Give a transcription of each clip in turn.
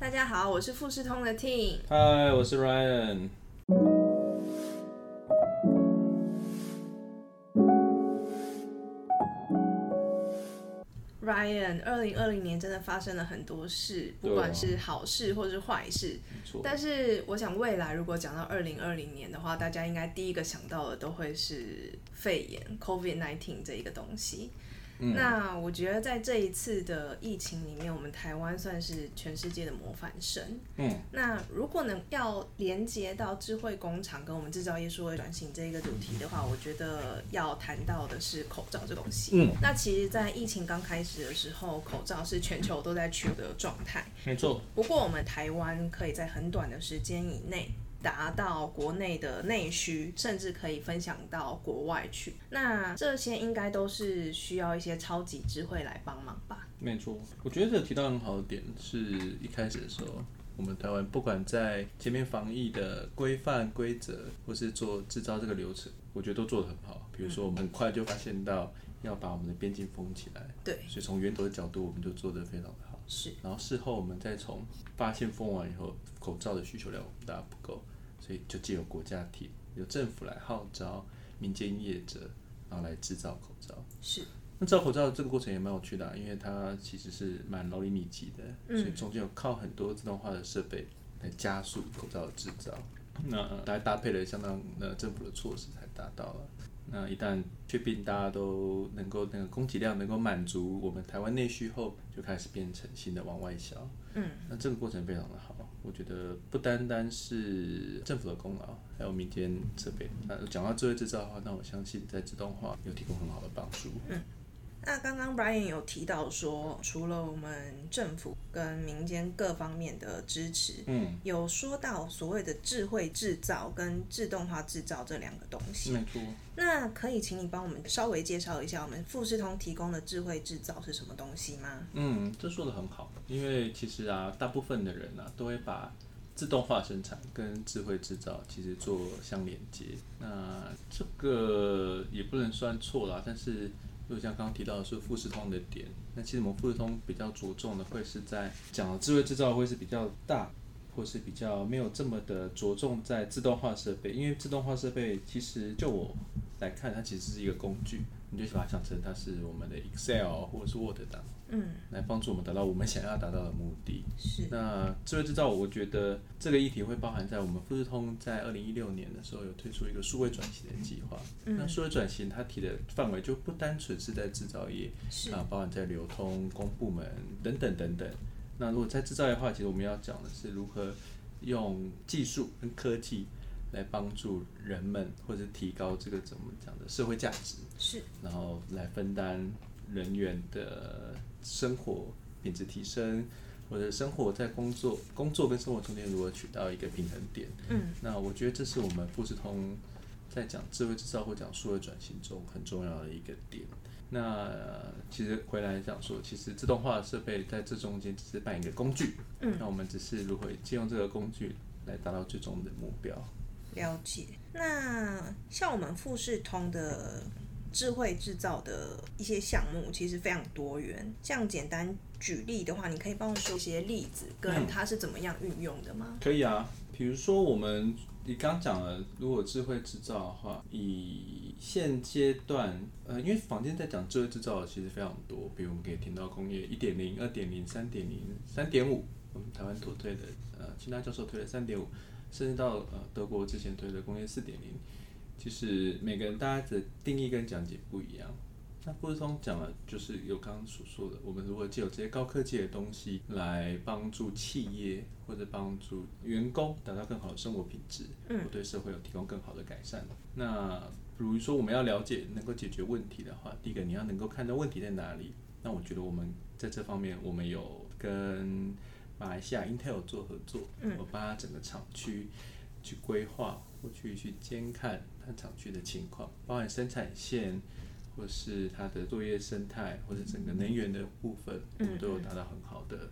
大家好，我是富士通的 Ting。嗨，我是 Ryan。Ryan，二零二零年真的发生了很多事，不管是好事或是坏事。但是我想未来如果讲到二零二零年的话，大家应该第一个想到的都会是肺炎 （COVID-19） 这一个东西。那我觉得在这一次的疫情里面，我们台湾算是全世界的模范生。嗯，那如果能要连接到智慧工厂跟我们制造业数位转型这一个主题的话，我觉得要谈到的是口罩这东西。嗯，那其实，在疫情刚开始的时候，口罩是全球都在缺的状态。没错。不过我们台湾可以在很短的时间以内。达到国内的内需，甚至可以分享到国外去。那这些应该都是需要一些超级智慧来帮忙吧？没错，我觉得这提到很好的点是一开始的时候，我们台湾不管在前面防疫的规范规则，或是做制造这个流程，我觉得都做得很好。比如说，我们很快就发现到要把我们的边境封起来，对，所以从源头的角度，我们就做得非常的好。是，然后事后我们再从发现封完以后，口罩的需求量大不够。所以就借由国家体，由政府来号召民间业者，然后来制造口罩。是。那造口罩这个过程也蛮有趣的，因为它其实是蛮劳力密集的，所以中间有靠很多自动化的设备来加速口罩的制造。那大家搭配了相当呃政府的措施才达到了。那一旦确定大家都能够那个供给量能够满足我们台湾内需后，就开始变成新的往外销。嗯，那这个过程非常的好，我觉得不单单是政府的功劳，还有民间这边。那讲到智慧制造的话，那我相信在自动化有提供很好的帮助。那刚刚 Brian 有提到说，除了我们政府跟民间各方面的支持，嗯，有说到所谓的智慧制造跟自动化制造这两个东西。没错。那可以请你帮我们稍微介绍一下，我们富士通提供的智慧制造是什么东西吗？嗯，这说的很好，因为其实啊，大部分的人啊，都会把自动化生产跟智慧制造其实做相连接。那这个也不能算错啦，但是。就像刚刚提到的是富士通的点，那其实我们富士通比较着重的会是在讲智慧制造会是比较大，或是比较没有这么的着重在自动化设备，因为自动化设备其实就我来看，它其实是一个工具。你就把它想成它是我们的 Excel 或者是 Word 档，嗯，来帮助我们达到我们想要达到的目的。是。那智慧制造，我觉得这个议题会包含在我们富士通在二零一六年的时候有推出一个数位转型的计划。嗯。那数位转型它提的范围就不单纯是在制造业，是啊，包含在流通、公部门等等等等。那如果在制造业的话，其实我们要讲的是如何用技术跟科技。来帮助人们，或者提高这个怎么讲的社会价值，是，然后来分担人员的生活品质提升，或者生活在工作工作跟生活中间如何取到一个平衡点。嗯，那我觉得这是我们富士通在讲智慧制造或讲数位转型中很重要的一个点。那其实回来讲说，其实自动化设备在这中间只是扮演一个工具。嗯，那我们只是如何借用这个工具来达到最终的目标。了解，那像我们富士通的智慧制造的一些项目，其实非常多元。这样简单举例的话，你可以帮我说一些例子，跟它是怎么样运用的吗？可以啊，比如说我们你刚讲了，如果智慧制造的话，以现阶段，呃，因为坊间在讲智慧制造的其实非常多，比如我们可以听到工业一点零、二点零、三点零、三点五，我们台湾所推的，呃，清大教授推的三点五。甚至到呃德国之前推的工业四点零，其实每个人大家的定义跟讲解不一样。那富士通讲了，就是有刚刚所说的，我们如果借有这些高科技的东西来帮助企业或者帮助员工达到更好的生活品质，嗯，对社会有提供更好的改善。那比如说我们要了解能够解决问题的话，第一个你要能够看到问题在哪里。那我觉得我们在这方面，我们有跟。马来西亚 Intel 做合作，我帮他整个厂区去规划或去去监看他厂区的情况，包含生产线或是它的作业生态或者整个能源的部分，我们都有达到很好的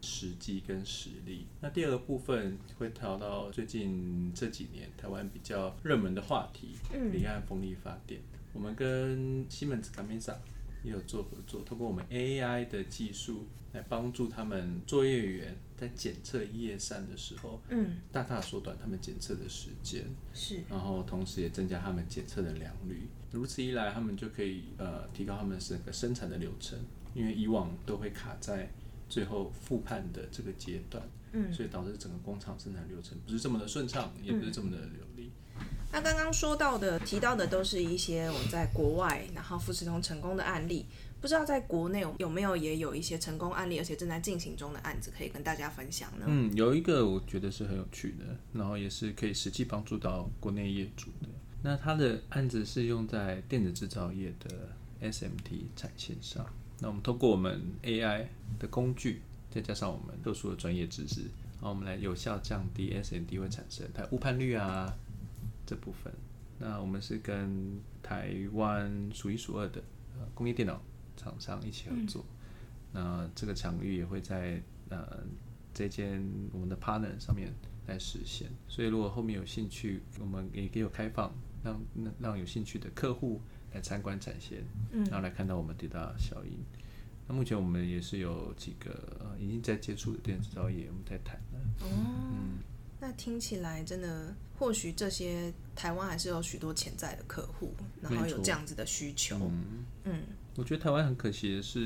实际跟实力。那第二个部分会谈到最近这几年台湾比较热门的话题，离岸风力发电。我们跟西门子 Gamesa 也有做合作，通过我们 AI 的技术来帮助他们作业员在检测叶扇的时候，嗯，大大缩短他们检测的时间，是，然后同时也增加他们检测的良率。如此一来，他们就可以呃提高他们整个生产的流程，因为以往都会卡在最后复判的这个阶段，嗯，所以导致整个工厂生产流程不是这么的顺畅，也不是这么的流利。那刚刚说到的、提到的都是一些我们在国外然后富士通成功的案例，不知道在国内有没有也有一些成功案例，而且正在进行中的案子可以跟大家分享呢？嗯，有一个我觉得是很有趣的，然后也是可以实际帮助到国内业主的。那他的案子是用在电子制造业的 SMT 产线上。那我们通过我们 AI 的工具，再加上我们特殊的专业知识，然后我们来有效降低 SMT 会产生它误判率啊这部分。那我们是跟台湾数一数二的呃工业电脑厂商一起合作。那这个场域也会在呃这间我们的 partner 上面来实现。所以如果后面有兴趣，我们也给有开放。让让让有兴趣的客户来参观展现，嗯，然后来看到我们最大的效应。那目前我们也是有几个呃已经在接触的电子制造业，我们在谈的。哦，那听起来真的，或许这些台湾还是有许多潜在的客户，然后有这样子的需求。嗯嗯，我觉得台湾很可惜的是，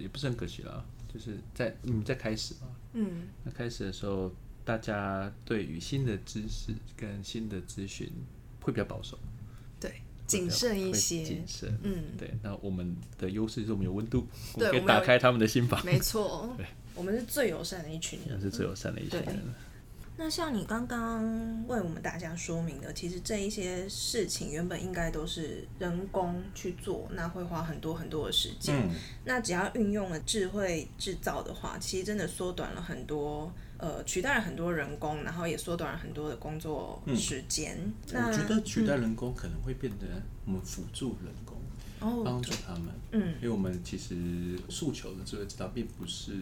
也不是很可惜啦，就是在你们在开始嘛，嗯，那开始的时候，大家对于新的知识跟新的咨询。会比较保守，对，谨慎一些，谨慎，嗯，对。那我们的优势是我们有温度，我们可以打开他们的心房，没错，对，我们是最友善的一群人，是最友善的一群人。那像你刚刚为我们大家说明的，其实这一些事情原本应该都是人工去做，那会花很多很多的时间。那只要运用了智慧制造的话，其实真的缩短了很多。呃，取代了很多人工，然后也缩短了很多的工作时间。我觉得取代人工可能会变得我们辅助人工，帮助他们。嗯，因为我们其实诉求的智慧制造并不是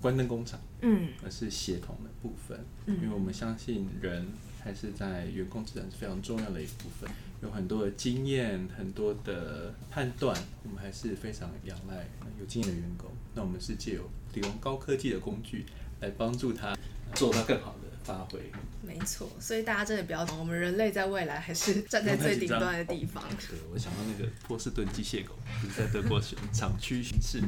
关灯工厂，嗯，而是协同的部分。嗯，因为我们相信人还是在员工质量是非常重要的一部分，有很多的经验，很多的判断，我们还是非常仰赖有经验的员工。那我们是借由利用高科技的工具。来帮助他做到更好的发挥。没错，所以大家真的不要懂，我们人类在未来还是站在最顶端的地方。对，我想到那个波士顿机械狗，就是在德国厂区巡视，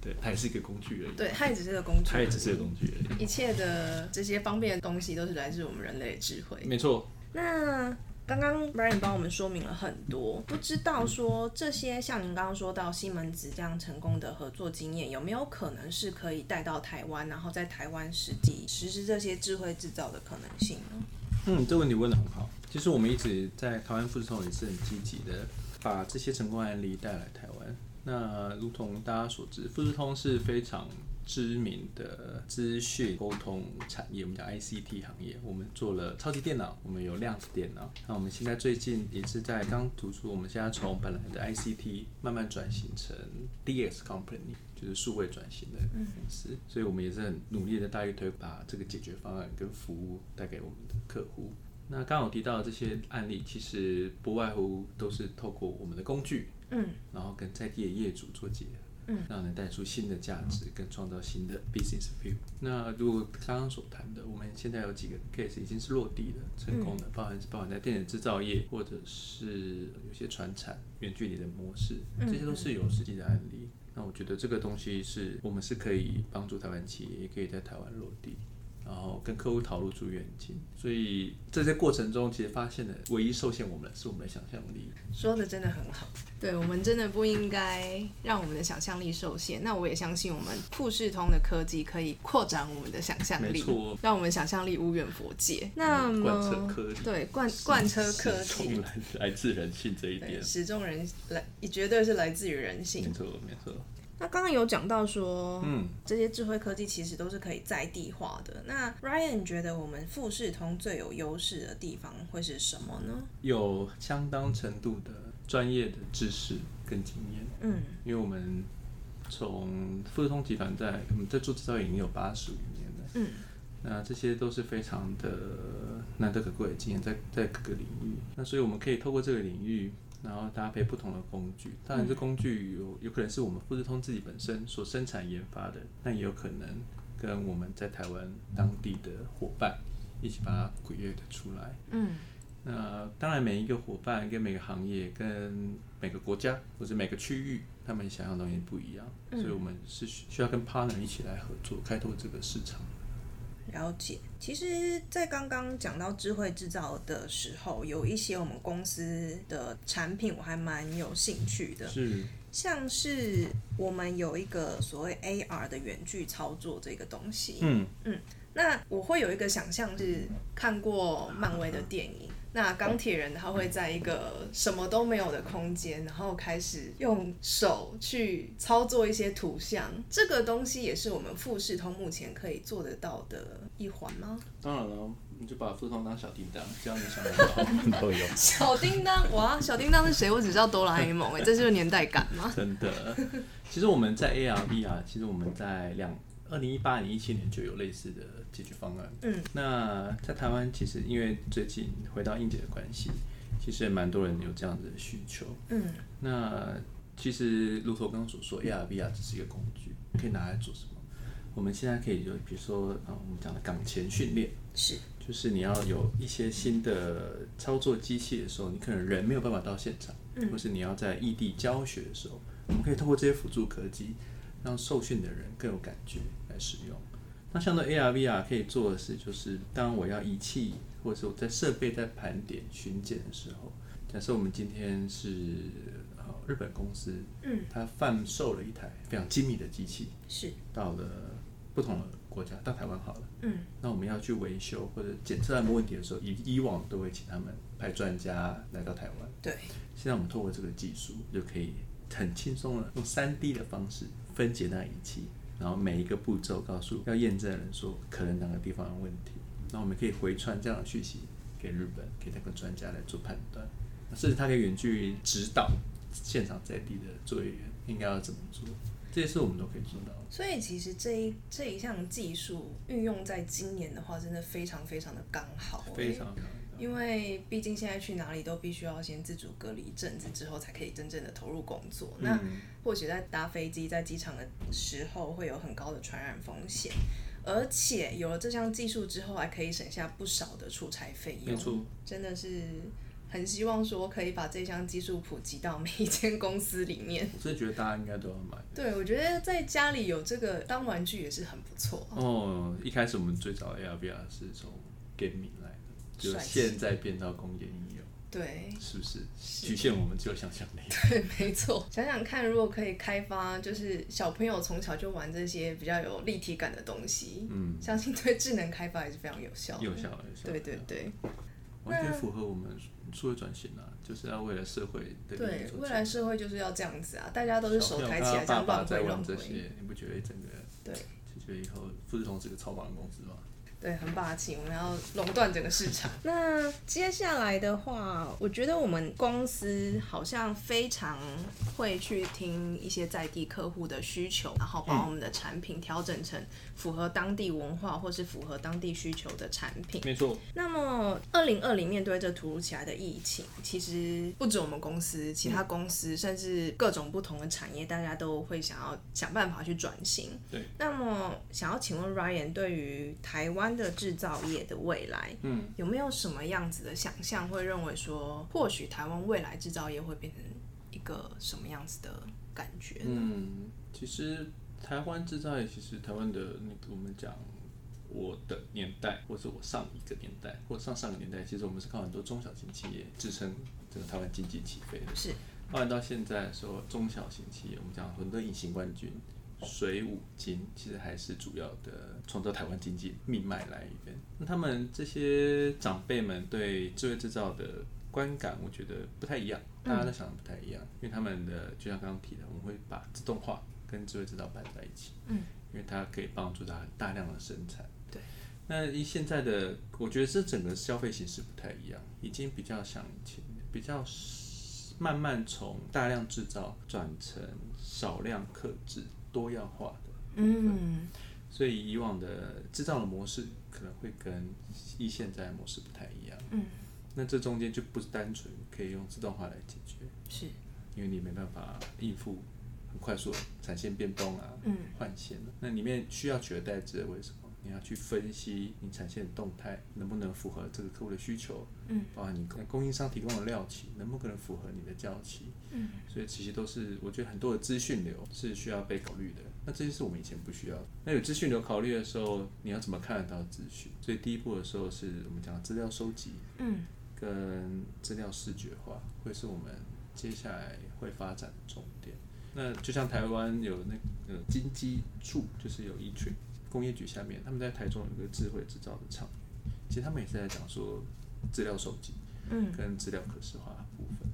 对，它也是一个工具而已。对，它也只是个工具，它也只是个工具而已。一切的这些方便的东西都是来自我们人类的智慧。没错。那。刚刚 Brian 帮我们说明了很多，不知道说这些像您刚刚说到西门子这样成功的合作经验，有没有可能是可以带到台湾，然后在台湾实际实施这些智慧制造的可能性呢？嗯，这个问题问的很好。其实我们一直在台湾富士通也是很积极的，把这些成功案例带来台湾。那如同大家所知，富士通是非常。知名的资讯沟通产业，我们叫 ICT 行业。我们做了超级电脑，我们有量子电脑。那我们现在最近也是在刚读出，我们现在从本来的 ICT 慢慢转型成 DX company，就是数位转型的公司。所以我们也是很努力的大力推，把这个解决方案跟服务带给我们的客户。那刚刚我提到的这些案例，其实不外乎都是透过我们的工具，嗯，然后跟在地的业主做结合。嗯，让人带出新的价值，跟创造新的 business view。那如果刚刚所谈的，我们现在有几个 case 已经是落地了、成功的，包含是包含在电子制造业，或者是有些传产远距离的模式，这些都是有实际的案例。那我觉得这个东西是我们是可以帮助台湾企业，也可以在台湾落地。然后跟客户讨论住远景，所以在这过程中，其实发现的唯一受限我们的是我们的想象力。说的真的很好，对我们真的不应该让我们的想象力受限。那我也相信我们富士通的科技可以扩展我们的想象力，让我们想象力无远佛界。那么对贯贯彻科技，来来自人性这一点，始终人来也绝对是来自于人性。没错，没错。那刚刚有讲到说，嗯，这些智慧科技其实都是可以在地化的。那 Ryan 觉得我们富士通最有优势的地方会是什么呢？有相当程度的专业的知识跟经验。嗯，因为我们从富士通集团在我们在做制造业已经有八十五年了。嗯，那这些都是非常的难得可贵的经验，在在各个领域。那所以我们可以透过这个领域。然后搭配不同的工具。当然，这工具有有可能是我们富士通自己本身所生产研发的，那也有可能跟我们在台湾当地的伙伴一起把它鬼跃的出来。嗯。那当然，每一个伙伴跟每个行业、跟每个国家或者每个区域，他们想要的东西不一样，所以我们是需要跟 partner 一起来合作，开拓这个市场。了解，其实，在刚刚讲到智慧制造的时候，有一些我们公司的产品，我还蛮有兴趣的。是，像是我们有一个所谓 AR 的远距操作这个东西。嗯嗯，那我会有一个想象是看过漫威的电影。那钢铁人他会在一个什么都没有的空间，然后开始用手去操作一些图像。这个东西也是我们富士通目前可以做得到的一环吗？当然了，你就把富士通当小叮当，只要你想得到都有。小叮当，哇，小叮当是谁？我只知道哆啦 A 梦，哎，这就是年代感吗？真的，其实我们在 AR、VR，其实我们在两二零一八年、一七年就有类似的。解决方案。嗯，那在台湾其实因为最近回到应届的关系，其实也蛮多人有这样子的需求。嗯，那其实如同刚刚所说，AR、VR 只是一个工具，可以拿来做什么？我们现在可以就比如说啊，我们讲的岗前训练，是，就是你要有一些新的操作机器的时候，你可能人没有办法到现场，嗯，或是你要在异地教学的时候，我们可以通过这些辅助科技，让受训的人更有感觉来使用。那相对 AR、VR 可以做的事，就是当我要仪器或者是我在设备在盘点巡检的时候，假设我们今天是呃日本公司，嗯，它贩售了一台非常精密的机器，是。到了不同的国家，到台湾好了，嗯，那我们要去维修或者检测他们问题的时候，以以往都会请他们派专家来到台湾，对，现在我们透过这个技术就可以很轻松的用三 D 的方式分解那仪器。然后每一个步骤告诉要验证的人说可能哪个地方有问题，那我们可以回传这样的讯息给日本，给那个专家来做判断，甚至他可以远距离指导现场在地的作业员应该要怎么做，这些事我们都可以做到。所以其实这一这一项技术运用在今年的话，真的非常非常的刚好。非常。因为毕竟现在去哪里都必须要先自主隔离一阵子之后，才可以真正的投入工作。那或许在搭飞机、在机场的时候会有很高的传染风险，而且有了这项技术之后，还可以省下不少的出差费用。真的是很希望说可以把这项技术普及到每一间公司里面。我是觉得大家应该都要买。对，我觉得在家里有这个当玩具也是很不错。哦，一开始我们最早 AR VR 是从 gaming 来。就现在变到工业应用，对，是不是局限我们只有想象力？对，没错。想想看，如果可以开发，就是小朋友从小就玩这些比较有立体感的东西，嗯，相信对智能开发也是非常有效的。有效，有效。对对对，完全符合我们数位转型啊，就是要为了社会的对未来社会就是要这样子啊，大家都是手抬起来这样乱挥乱挥，你不觉得整个对？就觉得以后富士通是个超棒的公司吗？对，很霸气，我们要垄断整个市场。那接下来的话，我觉得我们公司好像非常会去听一些在地客户的需求，然后把我们的产品调整成符合当地文化或是符合当地需求的产品。没错。那么，二零二零面对这突如其来的疫情，其实不止我们公司，其他公司甚至各种不同的产业，大家都会想要想办法去转型。对。那么，想要请问 Ryan，对于台湾的制造业的未来，嗯，有没有什么样子的想象？会认为说，或许台湾未来制造业会变成一个什么样子的感觉？嗯，其实台湾制造业，其实台湾的那个我们讲我的年代，或者我上一个年代，或上上个年代，其实我们是靠很多中小型企业支撑整个台湾经济起飞的。是，发展到现在说中小型企业，我们讲很多隐形冠军。水五金其实还是主要的创造台湾经济命脉来源。那他们这些长辈们对智慧制造的观感，我觉得不太一样。大家都想的不太一样，因为他们的就像刚刚提的，我们会把自动化跟智慧制造摆在一起。嗯，因为它可以帮助他很大量的生产。对。那以现在的，我觉得这整个消费形式不太一样，已经比较想比较慢慢从大量制造转成少量克制。多样化的，嗯，所以以往的制造的模式可能会跟一现在模式不太一样，嗯，那这中间就不是单纯可以用自动化来解决，是，因为你没办法应付很快速的产线变动啊，嗯，换线那里面需要取而代之的为什么？你要去分析你产线的动态能不能符合这个客户的需求，嗯，包含你供应商提供的料期能不能符合你的交期，嗯，所以其实都是我觉得很多的资讯流是需要被考虑的。那这些是我们以前不需要。那有资讯流考虑的时候，你要怎么看得到资讯？所以第一步的时候是我们讲资料收集，嗯，跟资料视觉化会是我们接下来会发展的重点。那就像台湾有那个金鸡处，就是有一群。工业局下面，他们在台中有一个智慧制造的厂，其实他们也是在讲说资料收集，嗯，跟资料可视化部分。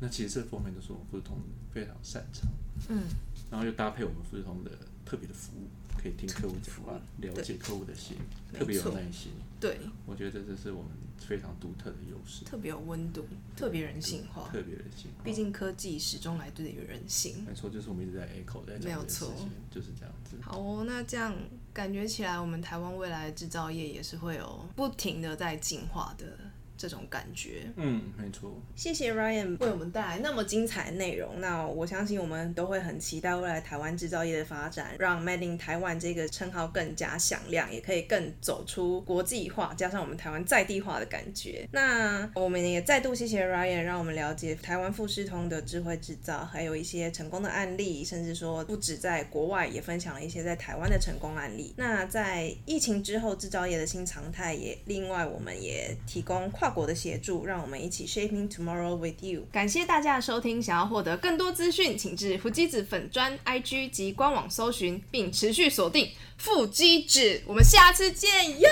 那其实这方面都是我们富士通非常擅长，嗯，然后又搭配我们富士通的特别的服务，可以听客户讲话，了解客户的心，特别有耐心。对，我觉得这是我们非常独特的优势，特别有温度，特别人性化，特别人性化。毕竟科技始终来自于人性。没错，就是我们一直在 echo 在讲的事情，就是这样子。好哦，那这样感觉起来，我们台湾未来制造业也是会有不停的在进化的。这种感觉，嗯，没错。谢谢 Ryan 为我们带来那么精彩的内容。那我相信我们都会很期待未来台湾制造业的发展，让 Made in Taiwan 这个称号更加响亮，也可以更走出国际化，加上我们台湾在地化的感觉。那我们也再度谢谢 Ryan，让我们了解台湾富士通的智慧制造，还有一些成功的案例，甚至说不止在国外，也分享了一些在台湾的成功案例。那在疫情之后，制造业的新常态，也另外我们也提供跨。国的协助，让我们一起 shaping tomorrow with you。感谢大家的收听，想要获得更多资讯，请至腹肌子粉砖 IG 及官网搜寻，并持续锁定腹肌子。我们下次见，哟。